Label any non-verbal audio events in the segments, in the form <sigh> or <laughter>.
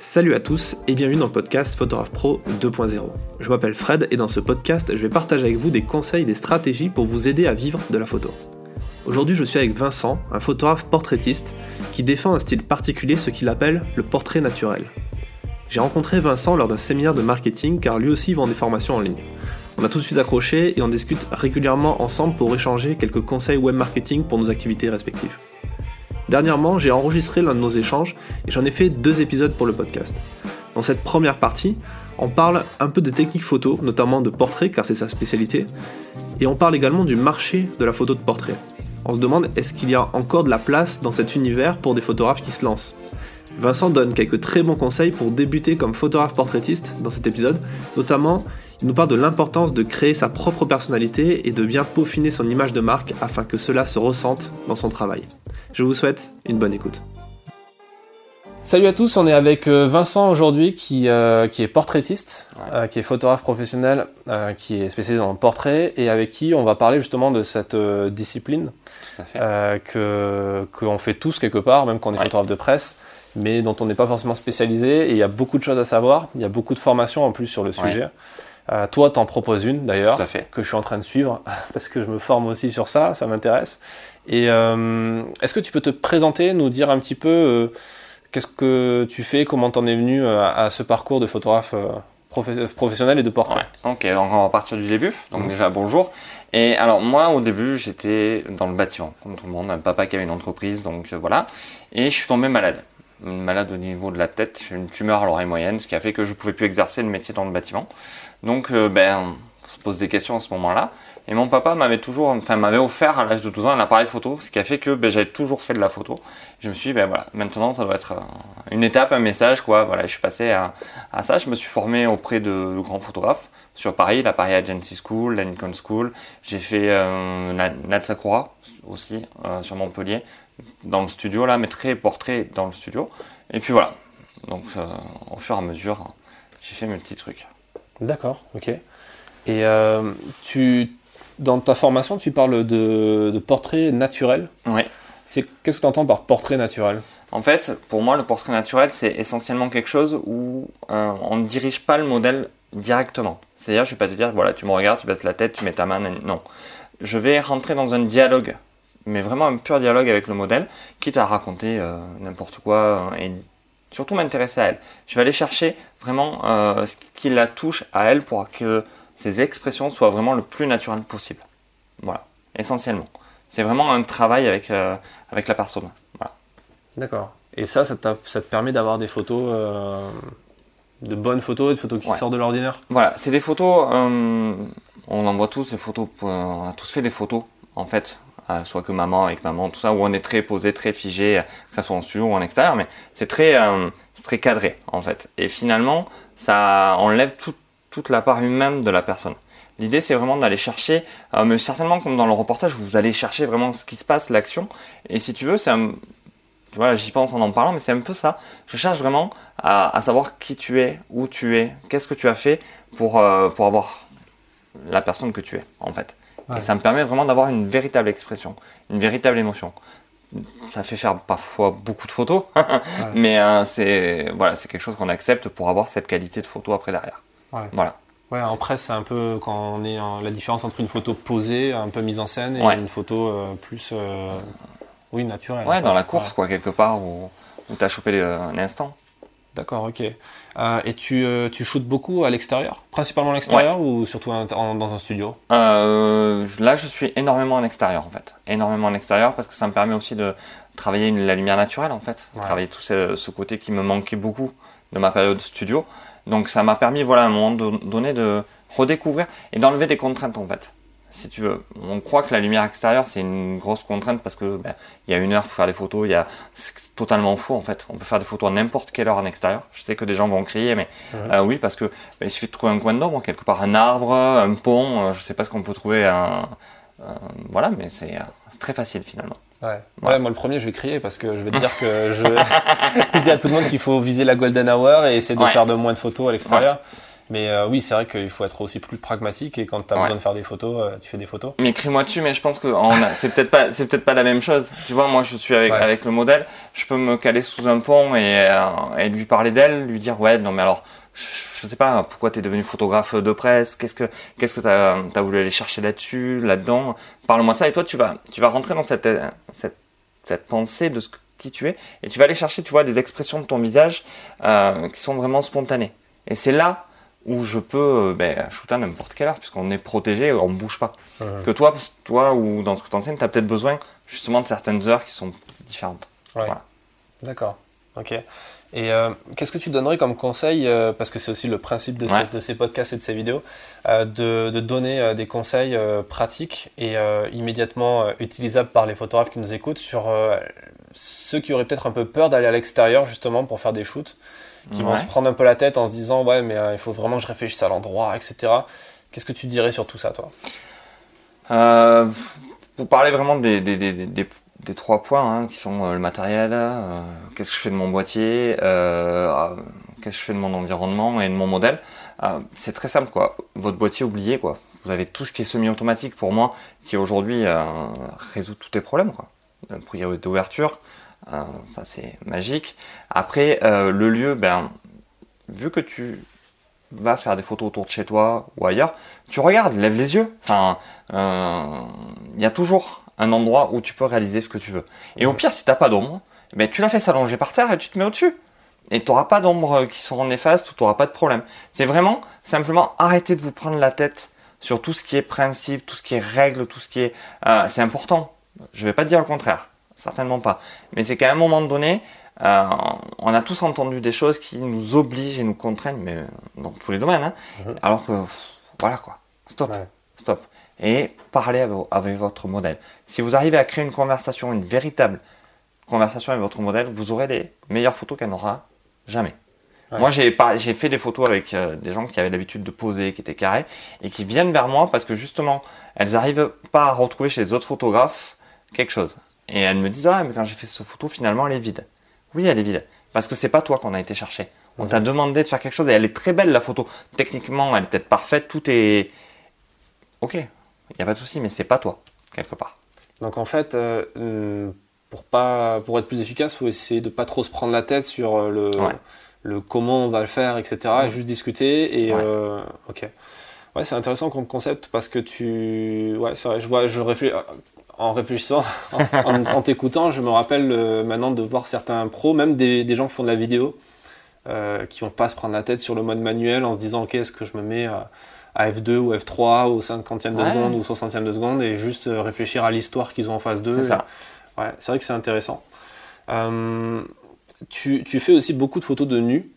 Salut à tous et bienvenue dans le podcast Photographe Pro 2.0. Je m'appelle Fred et dans ce podcast, je vais partager avec vous des conseils, des stratégies pour vous aider à vivre de la photo. Aujourd'hui, je suis avec Vincent, un photographe portraitiste qui défend un style particulier, ce qu'il appelle le portrait naturel. J'ai rencontré Vincent lors d'un séminaire de marketing car lui aussi vend des formations en ligne. On a tous suite accrochés et on discute régulièrement ensemble pour échanger quelques conseils web marketing pour nos activités respectives. Dernièrement, j'ai enregistré l'un de nos échanges et j'en ai fait deux épisodes pour le podcast. Dans cette première partie, on parle un peu de techniques photo, notamment de portrait car c'est sa spécialité, et on parle également du marché de la photo de portrait. On se demande est-ce qu'il y a encore de la place dans cet univers pour des photographes qui se lancent? Vincent donne quelques très bons conseils pour débuter comme photographe portraitiste dans cet épisode, notamment il nous parle de l'importance de créer sa propre personnalité et de bien peaufiner son image de marque afin que cela se ressente dans son travail. Je vous souhaite une bonne écoute. Salut à tous, on est avec euh, Vincent aujourd'hui qui, euh, qui est portraitiste, euh, qui est photographe professionnel, qui est spécialisé dans le portrait et avec qui on va parler justement de cette discipline que qu'on fait tous quelque part, même quand on est photographe de presse, mais dont on n'est pas forcément spécialisé et il y a beaucoup de choses à savoir, il y a beaucoup de formations en plus sur le sujet. Euh, toi, t'en proposes une d'ailleurs, que je suis en train de suivre <laughs> parce que je me forme aussi sur ça, ça m'intéresse. Et euh, est-ce que tu peux te présenter, nous dire un petit peu euh, qu'est-ce que tu fais, comment t'en es venu à, ce parcours de photographe professionnel et de portrait? Ok, donc on va partir du début. Donc mmh. déjà bonjour. Et alors moi au début j'étais dans le bâtiment, comme tout le monde, un papa qui avait une entreprise, donc voilà. Et je suis tombé malade malade au niveau de la tête, une tumeur à l'oreille moyenne, ce qui a fait que je ne pouvais plus exercer le métier dans le bâtiment. Donc, euh, ben, on se pose des questions à ce moment-là. Et mon papa m'avait toujours, enfin, m'avait offert à l'âge de 12 ans un appareil photo, ce qui a fait que ben, j'avais toujours fait de la photo. Je me suis dit, ben voilà, maintenant ça doit être euh, une étape, un message, quoi. Voilà, je suis passé à, ça. Je me suis formé auprès de, grands photographes sur Paris, la Paris Agency School, la Nikon School. J'ai fait euh, aussi euh, sur Montpellier, dans le studio là, mais très portrait dans le studio. Et puis voilà. Donc au fur et à mesure, j'ai fait mes petits trucs. D'accord, ok. Et euh, tu, dans ta formation, tu parles de, portrait naturel. Oui. C'est, qu'est-ce que tu entends par portrait naturel? En fait, pour moi, le portrait naturel, c'est essentiellement quelque chose où euh, on ne dirige pas le modèle directement. C'est-à-dire, je ne vais pas te dire, voilà, tu me regardes, tu baisses la tête, tu mets ta main. Non. Je vais rentrer dans un dialogue, mais vraiment un pur dialogue avec le modèle, quitte à raconter euh, n'importe quoi et surtout m'intéresser à elle. Je vais aller chercher vraiment euh, ce qui la touche à elle pour que ses expressions soient vraiment le plus naturelles possible. Voilà, essentiellement. C'est vraiment un travail avec, euh, avec la personne. Voilà. D'accord. Et ça, ça, ça te permet d'avoir des photos, euh, de bonnes photos, des photos qui sortent de l'ordinaire? Voilà, c'est des photos, on en voit tous, des photos, on a tous fait des photos, en fait, soit que maman avec maman, tout ça, où on est très posé, très figé, que ce soit en studio ou en extérieur, mais c'est très, euh, très cadré en fait. Et finalement, ça enlève toute la part humaine de la personne. L'idée, c'est vraiment d'aller chercher, euh, mais certainement comme dans le reportage, vous allez chercher vraiment ce qui se passe, l'action. Et si tu veux, c'est vois, j'y pense en en parlant, mais c'est un peu ça. Je cherche vraiment à, savoir qui tu es, où tu es, qu'est-ce que tu as fait pour, euh, pour avoir la personne que tu es, en fait. Et ça me permet vraiment d'avoir une véritable expression, une véritable émotion. Ça fait faire parfois beaucoup de photos, <laughs> mais euh, c'est voilà, c'est quelque chose qu'on accepte pour avoir cette qualité de photo après derrière. Voilà. Ouais, en presse, c'est un peu quand on est en, la différence entre une photo posée, un peu mise en scène, et une photo euh, plus, euh, oui, naturelle. Ouais, dans la course, quoi, quelque part où, où tu as chopé un instant. D'accord, ok. Euh, et tu, euh, tu shootes beaucoup à l'extérieur? Principalement à l'extérieur ou surtout dans un studio? Euh, Là, je suis énormément en extérieur en fait. Énormément en extérieur parce que ça me permet aussi de travailler la lumière naturelle en fait. Travailler tout ce, côté qui me manquait beaucoup de ma période studio. Donc ça m'a permis, voilà, à un moment donné de redécouvrir et d'enlever des contraintes en fait si tu veux. On croit que la lumière extérieure c'est une grosse contrainte parce que ben, il y a une heure pour faire des photos, il y a c'est totalement faux en fait. On peut faire des photos à n'importe quelle heure en extérieur. Je sais que des gens vont crier, mais euh, oui parce que ben, il suffit de trouver un coin d'ombre quelque part, un arbre, un pont. Euh, je sais pas ce qu'on peut trouver. Un, voilà, mais c'est très facile finalement. Ouais. ouais. moi le premier je vais crier parce que je vais te dire que je, <laughs> je dis à tout le monde qu'il faut viser la golden hour et essayer de faire de moins de photos à l'extérieur. Mais euh, oui, c'est vrai qu'il faut être aussi plus pragmatique et quand tu as besoin de faire des photos, euh, tu fais des photos. Mais écris-moi dessus, mais je pense que <laughs> c'est peut-être pas, c'est peut-être pas la même chose. Tu vois, moi je suis avec, avec le modèle, je peux me caler sous un pont et, euh, et lui parler d'elle, lui dire ouais, non mais alors, je, sais pas, pourquoi tu es devenu photographe de presse, qu'est-ce que, qu'est-ce que t'as, as voulu aller chercher là-dessus, là-dedans? Parle-moi de ça et toi tu vas, tu vas rentrer dans cette, cette, cette pensée de ce qui tu es et tu vas aller chercher, tu vois, des expressions de ton visage qui sont vraiment spontanées. Et c'est là où je peux euh, ben, shooter à n'importe quelle heure, puisqu'on est protégé, on ne bouge pas. Que toi, toi ou dans ce que tu enseignes, tu as peut-être besoin justement de certaines heures qui sont différentes. D'accord. Ok. Et euh, qu'est-ce que tu donnerais comme conseil, euh, parce que c'est aussi le principe de, ces, podcasts et de ces vidéos, de, de, donner des conseils pratiques et immédiatement utilisables par les photographes qui nous écoutent sur ceux qui auraient peut-être un peu peur d'aller à l'extérieur justement pour faire des shoots qui vont se prendre un peu la tête en se disant ouais mais euh, il faut vraiment que je réfléchisse à l'endroit, etc. Qu'est-ce que tu dirais sur tout ça toi? Euh, Pour parler vraiment des, des, des, des trois points hein, qui sont euh, le matériel, euh, qu'est-ce que je fais de mon boîtier, qu'est-ce que je fais de mon environnement et de mon modèle, c'est très simple quoi. Votre boîtier oublié quoi. Vous avez tout ce qui est semi-automatique pour moi qui aujourd'hui résout tous tes problèmes quoi. Priorité d'ouverture, euh, c'est magique. Après, euh, le lieu, ben, vu que tu vas faire des photos autour de chez toi ou ailleurs, tu regardes, lève les yeux. Enfin, euh, il y a toujours un endroit où tu peux réaliser ce que tu veux. Et au pire, si t'as pas d'ombre, ben tu la fais s'allonger par terre et tu te mets au-dessus. Et tu n'auras pas d'ombre qui sont néfastes ou tu n'auras pas de problème. C'est vraiment simplement arrêter de vous prendre la tête sur tout ce qui est principe, tout ce qui est règle, tout ce qui est... c'est important. Je vais pas te dire le contraire certainement pas. Mais c'est qu'à un moment donné, euh, on a tous entendu des choses qui nous obligent et nous contraignent, mais dans tous les domaines. Hein. Mhm. Alors que, voilà quoi, stop, stop. Et parlez avec, votre modèle. Si vous arrivez à créer une conversation, une véritable conversation avec votre modèle, vous aurez les meilleures photos qu'elle n'aura jamais. Moi, j'ai fait des photos avec euh, des gens qui avaient l'habitude de poser, qui étaient carrés, et qui viennent vers moi parce que justement, elles n'arrivent pas à retrouver chez les autres photographes quelque chose. Et elles me disent, ah, mais quand j'ai fait cette photo, finalement, elle est vide. Oui, elle est vide. Parce que c'est pas toi qu'on a été chercher. On t'a demandé de faire quelque chose et elle est très belle, la photo. Techniquement, elle est peut-être parfaite, tout est. Ok, il n'y a pas de souci, mais c'est pas toi, quelque part. Donc en fait, euh, hmm, pour, pas, pour être plus efficace, il faut essayer de pas trop se prendre la tête sur euh, le, le comment on va le faire, etc. Et juste discuter. Et euh, ok. Ouais, c'est intéressant comme concept parce que tu. Ouais, c'est vrai, je, vois, je réfléchis en réfléchissant, <laughs> en, t'écoutant, je me rappelle euh, maintenant de voir certains pros, même des, gens qui font de la vidéo, qui vont pas se prendre la tête sur le mode manuel en se disant ok est-ce que je me mets à, F2 ou F3 au 50e de seconde ou 60e de seconde et juste euh, réfléchir à l'histoire qu'ils ont en face d'eux. C'est ça. Ouais, c'est vrai que c'est intéressant. tu, fais aussi beaucoup de photos de nus,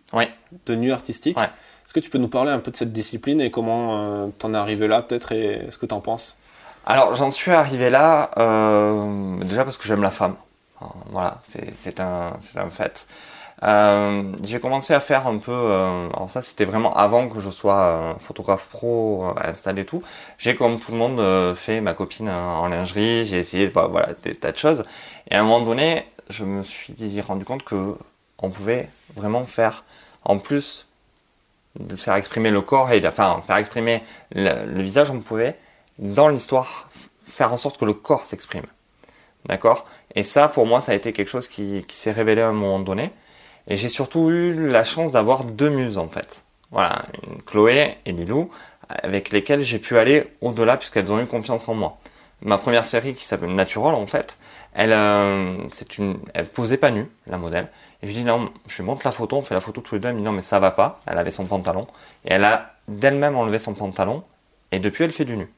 de nus artistiques. Est-ce que tu peux nous parler un peu de cette discipline et comment tu en es arrivé là peut-être et ce que tu en penses? Alors j'en suis arrivé là euh, déjà parce que j'aime la femme. Voilà, c'est un, un fait. Euh, j'ai commencé à faire un peu, euh, alors ça c'était vraiment avant que je sois photographe pro installé et tout. J'ai comme tout le monde fait ma copine en lingerie, j'ai essayé voilà des tas de choses. Et à un moment donné, je me suis rendu compte que on pouvait vraiment faire en plus de faire exprimer le corps et enfin faire exprimer le, le visage, on pouvait dans l'histoire, faire en sorte que le corps s'exprime. D'accord? Et ça, pour moi, ça a été quelque chose qui, s'est révélé à un moment donné. Et j'ai surtout eu la chance d'avoir deux muses, en fait. Voilà, une Chloé et Lilou, avec lesquelles j'ai pu aller au-delà puisqu'elles ont eu confiance en moi. Ma première série qui s'appelle Natural, en fait, elle, euh, c'est une, elle posait pas nue, la modèle. Et je dis non, je lui montre la photo, on fait la photo tous les deux. Elle me dit non, mais ça va pas. Elle avait son pantalon. Et elle a d'elle-même enlevé son pantalon. Et depuis, elle fait du nu.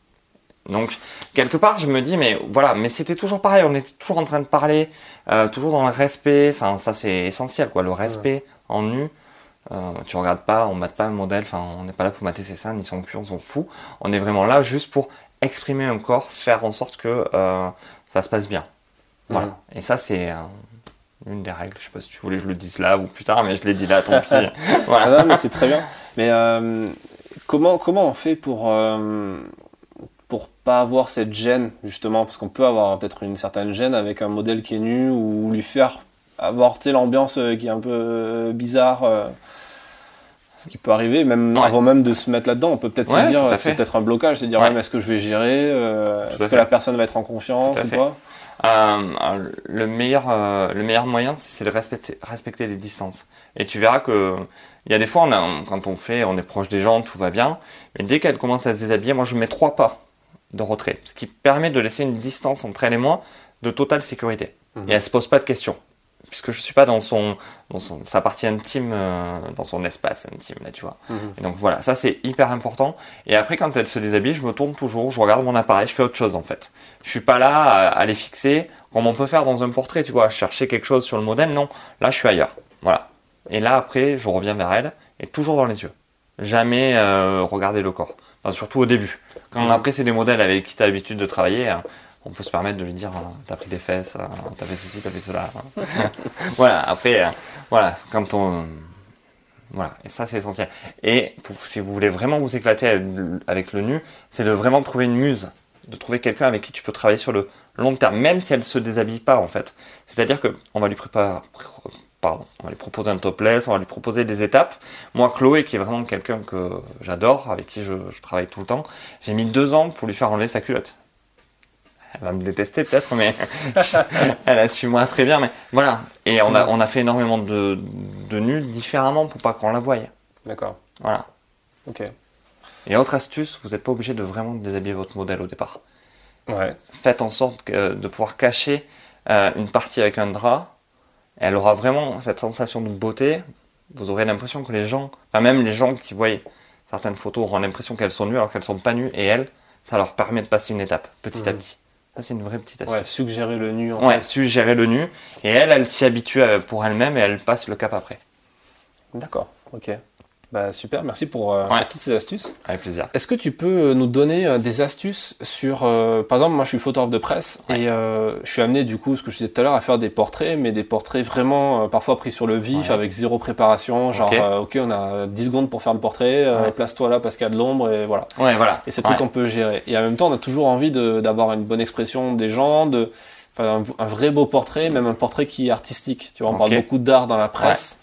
Donc quelque part, je me dis mais voilà, mais c'était toujours pareil, on était toujours en train de parler, euh, toujours dans le respect. Enfin, ça c'est essentiel quoi, le respect en nu. Euh, tu regardes pas, on mate pas un modèle, enfin on n'est pas là pour mater ses seins ni son cul, on s'en fout. On est vraiment là juste pour exprimer un corps, faire en sorte que euh, ça se passe bien. Voilà. Et ça c'est une des règles. Je sais pas si tu voulais que je le dise là ou plus tard, mais je l'ai dit là, tant pis. <laughs> voilà. Ah mais c'est très bien. Mais comment comment on fait pour pour pas avoir cette gêne justement parce qu'on peut avoir peut-être une certaine gêne avec un modèle qui est nu ou lui faire avoir l'ambiance euh, qui est un peu euh, bizarre euh. Ce qui peut arriver, même avant même de se mettre là-dedans, on peut peut-être se dire, c'est peut-être un blocage, c'est dire, ouais. est-ce que je vais gérer Est-ce que la personne va être en confiance ou pas? Euh, le meilleur, le meilleur moyen, c'est de respecter, respecter les distances. Et tu verras que il y a des fois, on a, quand on fait, on est proche des gens, tout va bien. Mais dès qu'elle commence à se déshabiller, moi, je mets trois pas de retrait, ce qui permet de laisser une distance entre elle et moi de totale sécurité. Mhm. Et elle se pose pas de questions puisque je suis pas dans son, dans son sa partie intime, euh, dans son espace intime là, tu vois. Mhm. Et donc voilà, ça c'est hyper important. Et après, quand elle se déshabille, je me tourne toujours, je regarde mon appareil, je fais autre chose en fait. Je suis pas là à, les fixer comme on peut faire dans un portrait, tu vois, chercher quelque chose sur le modèle. Non, là je suis ailleurs. Voilà. Et là après, je reviens vers elle et toujours dans les yeux. Jamais euh, regarder le corps. Enfin, surtout au début. Quand après c'est des modèles avec qui tu as l'habitude de travailler, hein, on peut se permettre de lui dire hein, t'as pris des fesses, hein, t'as fait ceci, t'as fait cela. <laughs> Voilà, après, euh, voilà, quand on. Voilà, et ça c'est essentiel. Et si vous voulez vraiment vous éclater avec le nu, c'est de vraiment trouver une muse, de trouver quelqu'un avec qui tu peux travailler sur le long terme, même si elle se déshabille pas en fait. C'est-à-dire que on va lui préparer, pardon, on va lui proposer un topless, on va lui proposer des étapes. Moi, Chloé, qui est vraiment quelqu'un que j'adore, avec qui je, je travaille tout le temps, j'ai mis deux ans pour lui faire enlever sa culotte elle va me détester peut-être, mais <laughs> elle assume moi très bien. Mais voilà. Et on a, on a fait énormément de, de nus différemment pour pas qu'on la voie. D'accord. Voilà. Ok. Et autre astuce, vous n'êtes pas obligé de vraiment déshabiller votre modèle au départ. Ouais. Faites en sorte de pouvoir cacher euh, une partie avec un drap. Elle aura vraiment cette sensation de beauté. Vous aurez l'impression que les gens, enfin même les gens qui voient certaines photos auront l'impression qu'elles sont nues alors qu'elles sont pas nues. Et elles, ça leur permet de passer une étape petit à mhm. petit. Ça, c'est une vraie petite astuce. Ouais, suggérer le nu. En ouais, suggérer le nu. Et elle, elle s'y habitue euh, pour elle-même et elle passe le cap après. D'accord, ok. Bah, super, merci pour, euh, toutes ces astuces. Avec plaisir. Est-ce que tu peux euh, nous donner euh, des astuces sur, par exemple, moi je suis photographe de presse et je suis amené du coup, ce que je disais tout à l'heure, à faire des portraits, mais des portraits vraiment parfois pris sur le vif avec zéro préparation, genre ok, on a 10 secondes pour faire le portrait, place-toi là parce qu'il y a de l'ombre et voilà. Ouais, voilà. Et c'est tout qu'on peut gérer. Et en même temps, on a toujours envie d'avoir une bonne expression des gens, de, un, un, vrai beau portrait, même un portrait qui est artistique. Tu vois, on parle beaucoup d'art dans la presse.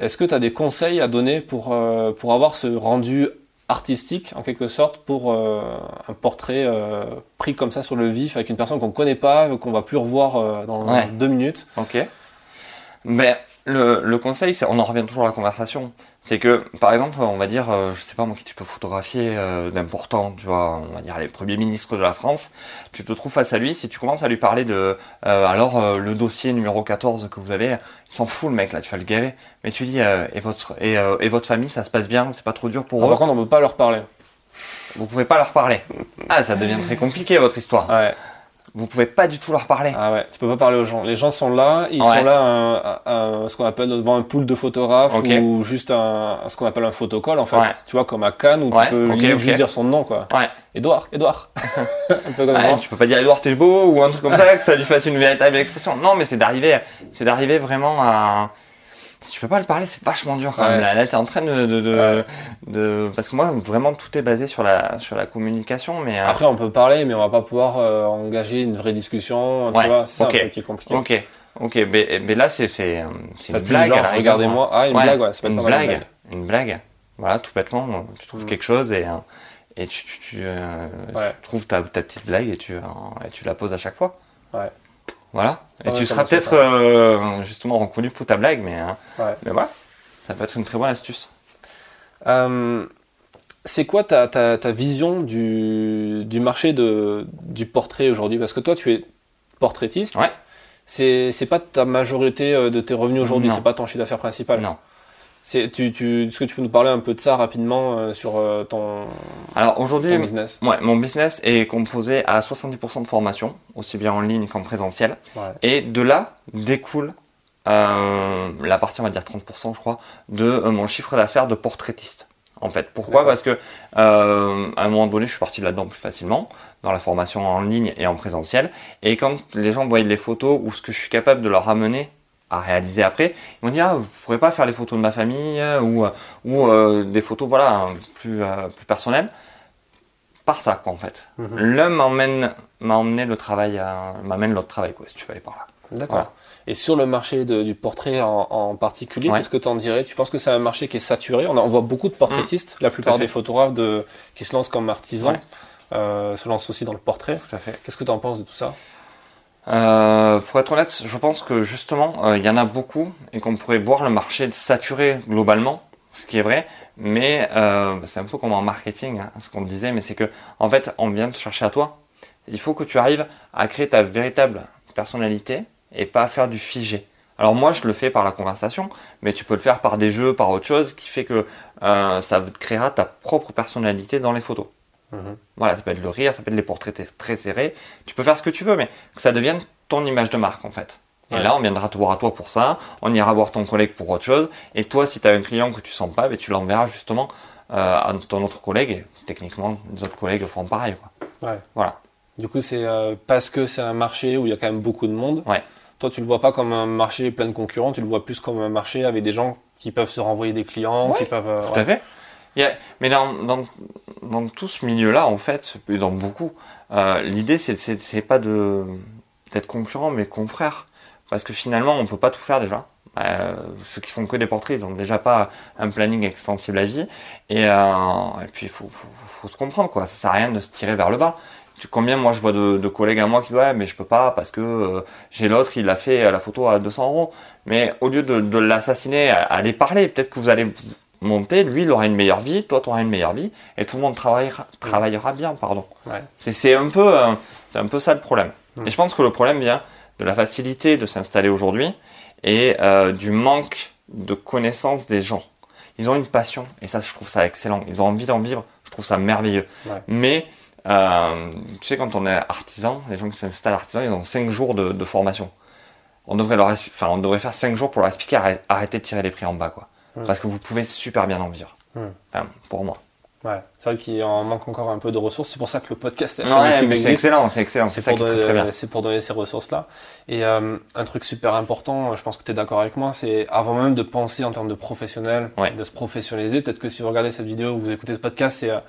Est-ce que tu as des conseils à donner pour, euh, pour avoir ce rendu artistique, en quelque sorte, pour euh, un portrait euh, pris comme ça sur le vif avec une personne qu'on ne connaît pas, qu'on va plus revoir dans deux minutes? Ok. Mais le, le conseil, c'est, on en revient toujours à la conversation. C'est que, par exemple, on va dire, euh, je sais pas moi qui tu peux photographier euh, d'important, tu vois, on va dire les premiers ministres de la France, tu te trouves face à lui, si tu commences à lui parler de, euh, alors le dossier numéro 14 que vous avez, il s'en fout le mec là, tu fais le gaver, mais tu dis, et votre et, et, votre famille, ça se passe bien, c'est pas trop dur pour ah, eux? Par contre, on peut pas leur parler. Vous pouvez pas leur parler. Ah, ça devient très compliqué votre histoire. Ouais vous pouvez pas du tout leur parler. Ah ouais, tu peux pas parler aux gens. Les gens sont là, ils sont là, ce qu'on appelle devant un pool de photographes ou juste un, ce qu'on appelle un photocall en fait. Tu vois, comme à Cannes où tu peux juste dire son nom quoi. Ouais. Edouard, Edouard. <laughs> un peu comme ça. Tu peux pas dire Edouard t'es beau ou un truc comme ça que ça lui fasse une véritable expression. Non, mais c'est d'arriver, c'est d'arriver vraiment à si tu peux pas le parler, c'est vachement dur quand même. Là, là t'es en train de, de, de, parce que moi, vraiment, tout est basé sur la, sur la communication, mais. Euh, Après, on peut parler, mais on va pas pouvoir euh, engager une vraie discussion. Tu vois, c'est ça qui est compliqué. Ok. Ok, mais, mais là, c'est, une blague. Regardez-moi. Ah, une blague, ouais, c'est pas une blague. Une blague. Voilà, tout bêtement, tu trouves mm. quelque chose et, et tu, tu, tu, euh, tu trouves ta, ta petite blague et tu, et tu la poses à chaque fois. Ouais. Voilà. Et tu seras peut-être euh, justement reconnu pour ta blague, mais, hein. mais voilà. Ça peut être une très bonne astuce. Euh, c'est quoi ta, ta, ta, vision du, du marché de, du portrait aujourd'hui? Parce que toi, tu es portraitiste. Ouais. C'est pas ta majorité euh, de tes revenus aujourd'hui, c'est pas ton chiffre d'affaires principal. Non. Tu, tu, est-ce que tu peux nous parler un peu de ça rapidement euh, sur euh, ton, Alors aujourd'hui, business? ouais, mon business est composé à 70% de formation, aussi bien en ligne qu'en présentiel. Et de là découle euh, la partie, on va dire 30%, je crois, de mon chiffre d'affaires de portraitiste. En fait, pourquoi? Parce que à un moment donné, je suis parti là-dedans plus facilement dans la formation en ligne et en présentiel. Et quand les gens voient les photos ou ce que je suis capable de leur amener à réaliser après. Ils m'ont dit ah vous pourrez pas faire les photos de ma famille euh, ou euh, ou euh, des photos voilà plus plus personnelles par ça quoi en fait. Mhm. L'un m'emmène m'a emmené le travail m'amène l'autre travail quoi si tu veux aller par là. D'accord. Et sur le marché du portrait en, particulier, qu'est-ce que tu en dirais? Tu penses que c'est un marché qui est saturé? On, voit beaucoup de portraitistes, mm. la plupart des photographes de, qui se lancent comme artisans euh, se lancent aussi dans le portrait. Tout à fait. Qu'est-ce que tu en penses de tout ça? Euh, pour être honnête, je pense que justement, euh, il y en a beaucoup et qu'on pourrait voir le marché saturé globalement, ce qui est vrai. Mais euh, c'est un peu comme en marketing, hein, ce qu'on disait, mais c'est que en fait, on vient te chercher à toi. Il faut que tu arrives à créer ta véritable personnalité et pas faire du figé. Alors moi, je le fais par la conversation, mais tu peux le faire par des jeux, par autre chose, qui fait que euh, ça créera ta propre personnalité dans les photos. Mhm. Voilà, ça peut être le rire, ça peut être les portraits très serrés. Tu peux faire ce que tu veux, mais que ça devienne ton image de marque en fait. Et là, on viendra te voir à toi pour ça, on ira voir ton collègue pour autre chose. Et toi, si tu as un client que tu sens pas, ben, tu l'enverras justement euh, à ton autre collègue. Et techniquement, les autres collègues feront pareil. Quoi. Ouais. Voilà. Du coup, c'est euh, parce que c'est un marché où il y a quand même beaucoup de monde. Ouais. Toi, tu le vois pas comme un marché plein de concurrents, tu le vois plus comme un marché avec des gens qui peuvent se renvoyer des clients, qui peuvent. Euh, tout à fait. Mais dans, dans, dans, tout ce milieu-là, en fait, dans beaucoup, euh, l'idée, c'est pas de d'être concurrent, mais confrère. Parce que finalement, on peut pas tout faire déjà. Euh, ceux qui font que des portraits, ils ont déjà pas un planning extensible à vie. Et, euh, et puis, il faut, faut, faut, se comprendre, quoi. Ça sert à rien de se tirer vers le bas combien moi je vois de, de, collègues à moi qui disent ouais mais je peux pas parce que euh, j'ai l'autre il a fait la photo à 200 euros mais au lieu de, de l'assassiner allez parler peut-être que vous allez monter lui il aura une meilleure vie toi tu auras une meilleure vie et tout le monde travaillera travaillera bien pardon. Ouais. c'est un peu euh, c'est un peu ça le problème. Et je pense que le problème vient de la facilité de s'installer aujourd'hui et euh, du manque de connaissance des gens. Ils ont une passion et ça je trouve ça excellent. Ils ont envie d'en vivre je trouve ça merveilleux. Mais euh, tu sais, quand on est artisan, les gens qui s'installent artisans, ils ont 5 jours de, de, formation. On devrait, leur, enfin, on devrait faire 5 jours pour leur expliquer arrêtez de tirer les prix en bas, quoi. Parce que vous pouvez super bien en vivre. Enfin, pour moi. Ouais, c'est vrai qu'il en manque encore un peu de ressources. C'est pour ça que le podcast est ouais, mais c'est excellent, c'est excellent. C'est ça qui est très, bien. C'est pour donner ces ressources-là. Et euh, un truc super important, je pense que tu es d'accord avec moi, c'est avant même de penser en termes de professionnel, de se professionnaliser. Peut-être que si vous regardez cette vidéo ou vous écoutez ce podcast, c'est euh,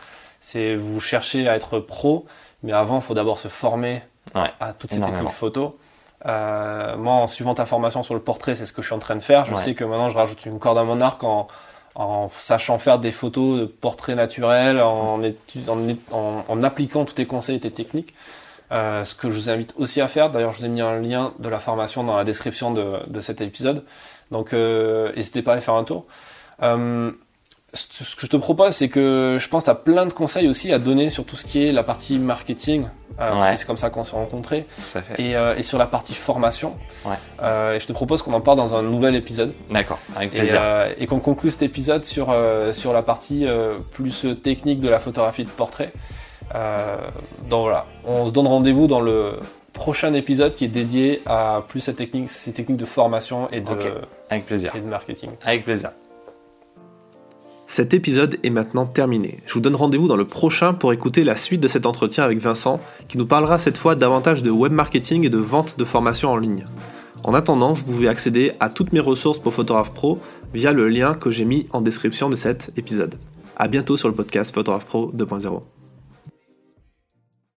c'est vous cherchez à être pro, mais avant, il faut d'abord se former à toutes ces techniques photo. Euh, moi, en suivant ta formation sur le portrait, c'est ce que je suis en train de faire. Je sais que maintenant, je rajoute une corde à mon arc en, en sachant faire des photos de portraits naturels, en, en, en, appliquant tous tes conseils et tes techniques. Euh, ce que je vous invite aussi à faire, d'ailleurs je vous ai mis un lien de la formation dans la description de, de cet épisode, donc euh, n'hésitez pas à faire un tour. Euh, ce que je te propose, c'est que je pense à plein de conseils aussi à donner sur tout ce qui est la partie marketing, euh, parce que c'est comme ça qu'on s'est rencontrés, et, euh, et, sur la partie formation. Ouais. Euh, et je te propose qu'on en parle dans un nouvel épisode. D'accord, avec plaisir. Et, et qu'on conclue cet épisode sur, sur la partie plus technique de la photographie de portrait. donc voilà, on se donne rendez-vous dans le prochain épisode qui est dédié à plus ces techniques, ces techniques de formation et de, avec plaisir. et de marketing. Avec plaisir. Cet épisode est maintenant terminé. Je vous donne rendez-vous dans le prochain pour écouter la suite de cet entretien avec Vincent, qui nous parlera cette fois davantage de web marketing et de vente de formation en ligne. En attendant, vous pouvez accéder à toutes mes ressources pour Photographe Pro via le lien que j'ai mis en description de cet épisode. A bientôt sur le podcast Photographe Pro 2.0.